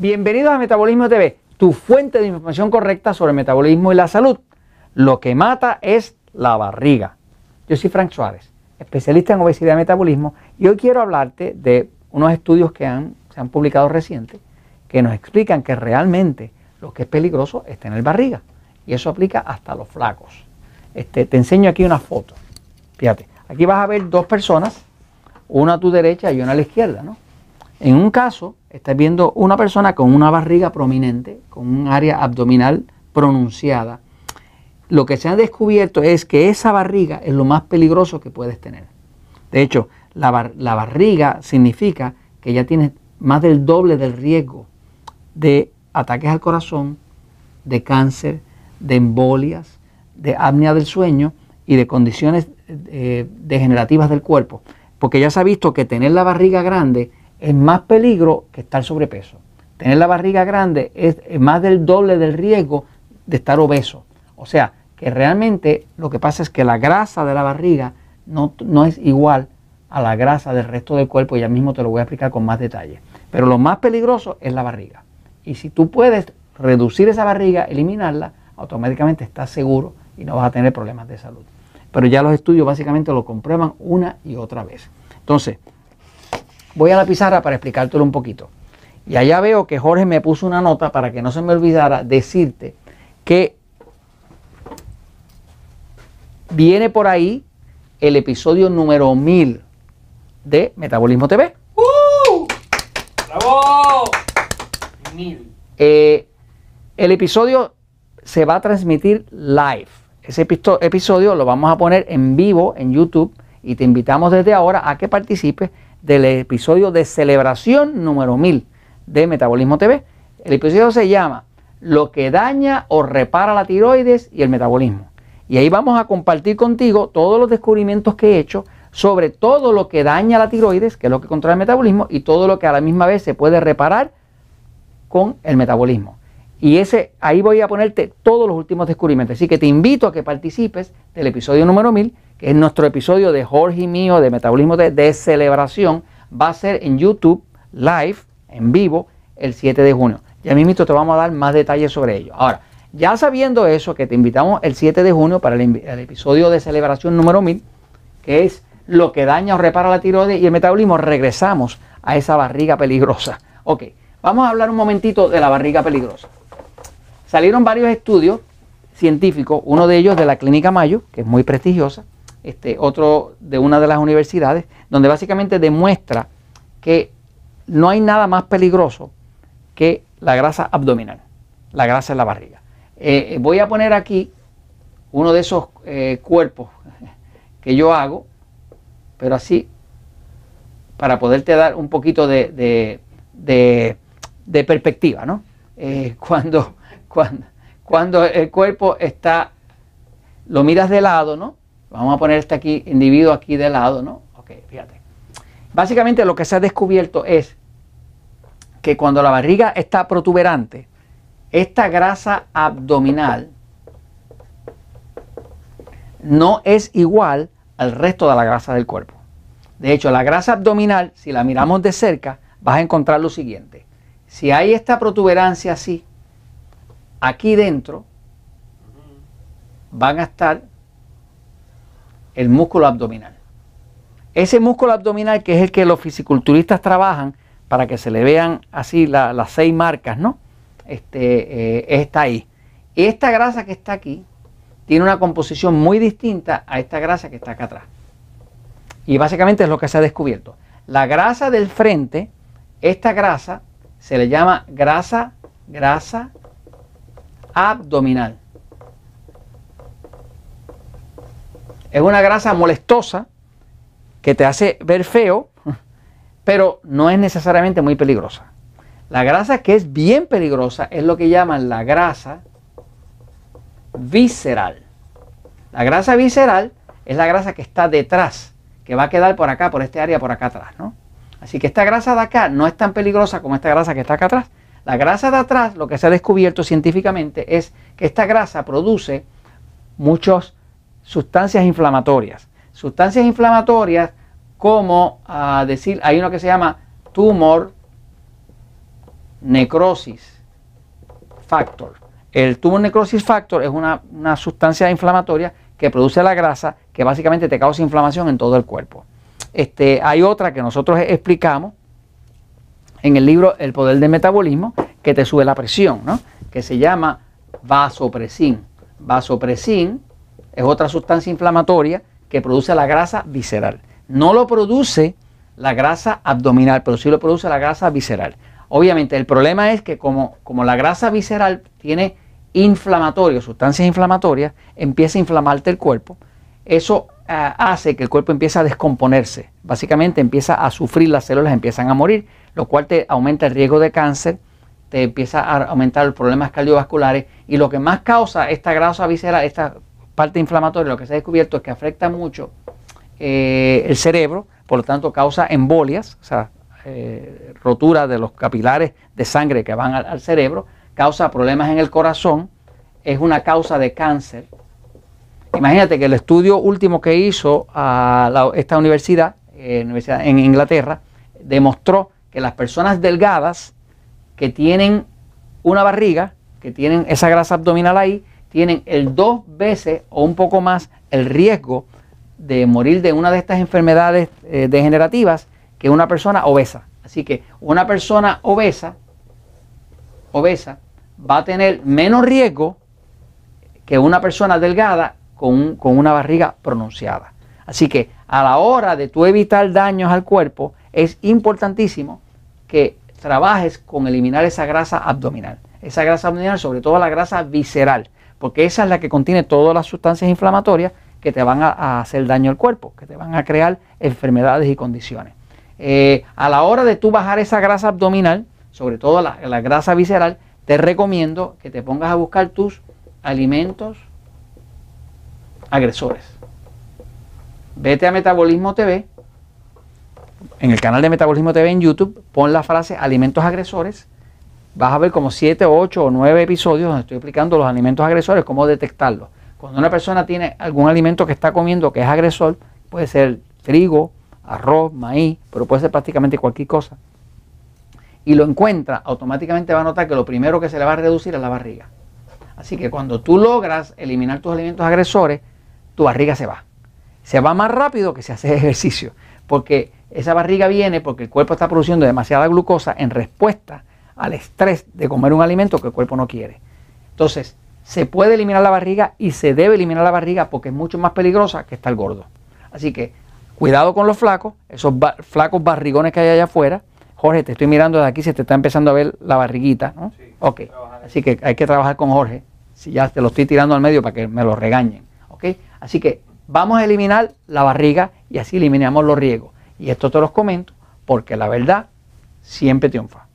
Bienvenidos a Metabolismo TV, tu fuente de información correcta sobre metabolismo y la salud. Lo que mata es la barriga. Yo soy Frank Suárez, especialista en obesidad y metabolismo, y hoy quiero hablarte de unos estudios que se han publicado recientes que nos explican que realmente lo que es peligroso es tener barriga. Y eso aplica hasta los flacos. Este, te enseño aquí una foto. Fíjate, aquí vas a ver dos personas, una a tu derecha y una a la izquierda, ¿no? En un caso, estás viendo una persona con una barriga prominente, con un área abdominal pronunciada. Lo que se ha descubierto es que esa barriga es lo más peligroso que puedes tener. De hecho, la, barriga significa que ya tienes más del doble del riesgo de ataques al corazón, de cáncer, de embolias, de apnea del sueño y de condiciones eh, degenerativas del cuerpo. Porque ya se ha visto que tener la barriga grande es más peligro que estar sobrepeso. Tener la barriga grande es más del doble del riesgo de estar obeso. O sea, que realmente lo que pasa es que la grasa de la barriga no, no es igual a la grasa del resto del cuerpo, ya mismo te lo voy a explicar con más detalle. Pero lo más peligroso es la barriga. Y si tú puedes reducir esa barriga, eliminarla, automáticamente estás seguro y no vas a tener problemas de salud. Pero ya los estudios básicamente lo comprueban una y otra vez. Entonces, voy a la pizarra para explicártelo un poquito. Y allá veo que Jorge me puso una nota para que no se me olvidara decirte que viene por ahí el episodio número 1000 de Metabolismo TV. ¡Uh! ¡Bravo! Eh, el episodio se va a transmitir live. Ese episodio lo vamos a poner en vivo en YouTube y te invitamos desde ahora a que participes del episodio de celebración número 1000 de Metabolismo TV. El episodio se llama Lo que daña o repara la tiroides y el metabolismo. Y ahí vamos a compartir contigo todos los descubrimientos que he hecho sobre todo lo que daña la tiroides, que es lo que controla el metabolismo, y todo lo que a la misma vez se puede reparar con el metabolismo. Y ese, ahí voy a ponerte todos los últimos descubrimientos. Así que te invito a que participes del episodio número 1000, que es nuestro episodio de Jorge y mío de Metabolismo de, celebración. Va a ser en YouTube, live, en vivo, el 7 de junio. Ya mismo te vamos a dar más detalles sobre ello. Ahora, ya sabiendo eso, que te invitamos el 7 de junio para el, el episodio de celebración número 1000, que es lo que daña o repara la tiroides y el metabolismo, regresamos a esa barriga peligrosa. Ok, vamos a hablar un momentito de la barriga peligrosa. Salieron varios estudios científicos, uno de ellos de la Clínica Mayo, que es muy prestigiosa, este, otro de una de las universidades, donde básicamente demuestra que no hay nada más peligroso que la grasa abdominal, la grasa en la barriga. Eh, voy a poner aquí uno de esos eh, cuerpos que yo hago, pero así, para poderte dar un poquito de, perspectiva, ¿no? Eh, cuando cuando, cuando el cuerpo está, lo miras de lado, ¿no? Vamos a poner este aquí, individuo aquí de lado, ¿no? Ok, fíjate. Básicamente lo que se ha descubierto es que cuando la barriga está protuberante, esta grasa abdominal no es igual al resto de la grasa del cuerpo. De hecho, la grasa abdominal, si la miramos de cerca, vas a encontrar lo siguiente. Si hay esta protuberancia así, aquí dentro van a estar el músculo abdominal. Ese músculo abdominal que es el que los fisiculturistas trabajan para que se le vean así las seis marcas, ¿no? Este, eh, está ahí. Esta grasa que está aquí tiene una composición muy distinta a esta grasa que está acá atrás. Y básicamente es lo que se ha descubierto. La grasa del frente, esta grasa se le llama grasa, grasa abdominal. Es una grasa molestosa que te hace ver feo, pero no es necesariamente muy peligrosa. La grasa que es bien peligrosa es lo que llaman la grasa visceral. La grasa visceral es la grasa que está detrás, que va a quedar por acá, por este área, por acá atrás, ¿no? Así que esta grasa de acá no es tan peligrosa como esta grasa que está acá atrás, la grasa de atrás, lo que se ha descubierto científicamente es que esta grasa produce muchas sustancias inflamatorias. Sustancias inflamatorias como, a decir, hay uno que se llama tumor necrosis factor. El tumor necrosis factor es una, una sustancia inflamatoria que produce la grasa que básicamente te causa inflamación en todo el cuerpo. Este, hay otra que nosotros explicamos en el libro El poder del metabolismo que te sube la presión, ¿no? que se llama vasopresin. Vasopresin es otra sustancia inflamatoria que produce la grasa visceral. No lo produce la grasa abdominal, pero sí lo produce la grasa visceral. Obviamente el problema es que como, como la grasa visceral tiene inflamatorio, sustancias inflamatorias, empieza a inflamarte el cuerpo. Eso eh, hace que el cuerpo empiece a descomponerse. Básicamente empieza a sufrir, las células empiezan a morir, lo cual te aumenta el riesgo de cáncer, te empieza a aumentar los problemas cardiovasculares y lo que más causa esta grasa visceral, esta parte inflamatoria, lo que se ha descubierto es que afecta mucho eh, el cerebro, por lo tanto causa embolias, o sea, eh, rotura de los capilares de sangre que van al, cerebro, causa problemas en el corazón, es una causa de cáncer. Imagínate que el estudio último que hizo a esta universidad, eh, universidad en Inglaterra, demostró que las personas delgadas que tienen una barriga, que tienen esa grasa abdominal ahí, tienen el dos veces o un poco más el riesgo de morir de una de estas enfermedades eh, degenerativas que una persona obesa. Así que una persona obesa, obesa va a tener menos riesgo que una persona delgada con, con una barriga pronunciada. Así que a la hora de tú evitar daños al cuerpo, es importantísimo que trabajes con eliminar esa grasa abdominal. Esa grasa abdominal, sobre todo la grasa visceral, porque esa es la que contiene todas las sustancias inflamatorias que te van a, hacer daño al cuerpo, que te van a crear enfermedades y condiciones. Eh, a la hora de tú bajar esa grasa abdominal, sobre todo la, la grasa visceral, te recomiendo que te pongas a buscar tus alimentos agresores. Vete a Metabolismo TV, en el canal de Metabolismo TV en YouTube, pon la frase alimentos agresores. Vas a ver como 7, 8 o 9 episodios donde estoy explicando los alimentos agresores, cómo detectarlos. Cuando una persona tiene algún alimento que está comiendo que es agresor, puede ser trigo, arroz, maíz, pero puede ser prácticamente cualquier cosa, y lo encuentra, automáticamente va a notar que lo primero que se le va a reducir es la barriga. Así que cuando tú logras eliminar tus alimentos agresores, tu barriga se va. Se va más rápido que si haces ejercicio, porque esa barriga viene porque el cuerpo está produciendo demasiada glucosa en respuesta al estrés de comer un alimento que el cuerpo no quiere. Entonces, se puede eliminar la barriga y se debe eliminar la barriga porque es mucho más peligrosa que estar gordo. Así que cuidado con los flacos, esos flacos barrigones que hay allá afuera. Jorge, te estoy mirando de aquí, se te está empezando a ver la barriguita, ¿no? Sí, ok, así que hay que trabajar con Jorge. Si ya te lo estoy tirando al medio para que me lo regañen, ¿ok? Así que vamos a eliminar la barriga y así eliminamos los riesgos. Y esto te los comento porque la verdad siempre triunfa.